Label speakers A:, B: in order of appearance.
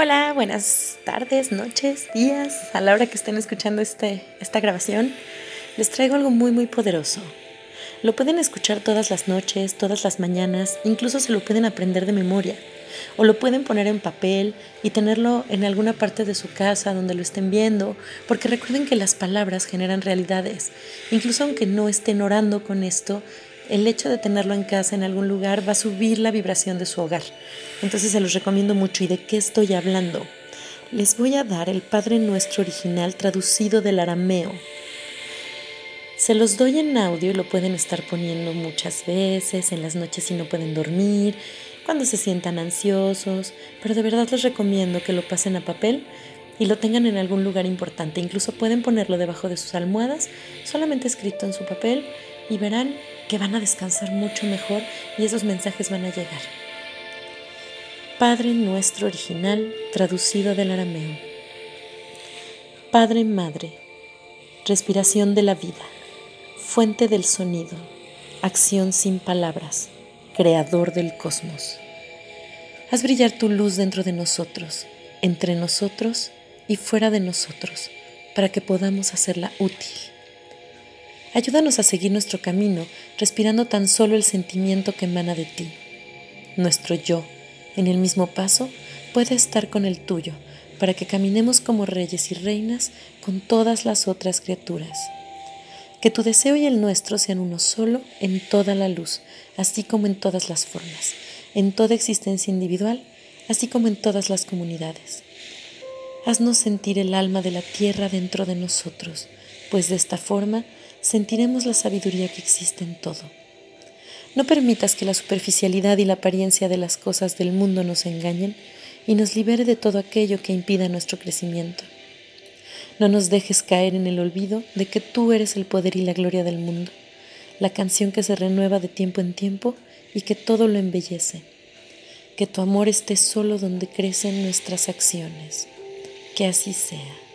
A: Hola, buenas tardes, noches, días, a la hora que estén escuchando este, esta grabación, les traigo algo muy muy poderoso. Lo pueden escuchar todas las noches, todas las mañanas, incluso se lo pueden aprender de memoria, o lo pueden poner en papel y tenerlo en alguna parte de su casa donde lo estén viendo, porque recuerden que las palabras generan realidades, incluso aunque no estén orando con esto, el hecho de tenerlo en casa en algún lugar va a subir la vibración de su hogar. Entonces se los recomiendo mucho. ¿Y de qué estoy hablando? Les voy a dar el Padre Nuestro original traducido del arameo. Se los doy en audio y lo pueden estar poniendo muchas veces, en las noches si no pueden dormir, cuando se sientan ansiosos, pero de verdad les recomiendo que lo pasen a papel y lo tengan en algún lugar importante. Incluso pueden ponerlo debajo de sus almohadas, solamente escrito en su papel, y verán que van a descansar mucho mejor y esos mensajes van a llegar. Padre nuestro original, traducido del arameo. Padre Madre, respiración de la vida, fuente del sonido, acción sin palabras, creador del cosmos. Haz brillar tu luz dentro de nosotros, entre nosotros y fuera de nosotros, para que podamos hacerla útil Ayúdanos a seguir nuestro camino respirando tan solo el sentimiento que emana de ti. Nuestro yo, en el mismo paso, puede estar con el tuyo, para que caminemos como reyes y reinas con todas las otras criaturas. Que tu deseo y el nuestro sean uno solo en toda la luz, así como en todas las formas, en toda existencia individual, así como en todas las comunidades. Haznos sentir el alma de la tierra dentro de nosotros, pues de esta forma sentiremos la sabiduría que existe en todo. No permitas que la superficialidad y la apariencia de las cosas del mundo nos engañen y nos libere de todo aquello que impida nuestro crecimiento. No nos dejes caer en el olvido de que tú eres el poder y la gloria del mundo, la canción que se renueva de tiempo en tiempo y que todo lo embellece. Que tu amor esté solo donde crecen nuestras acciones. Que así sea.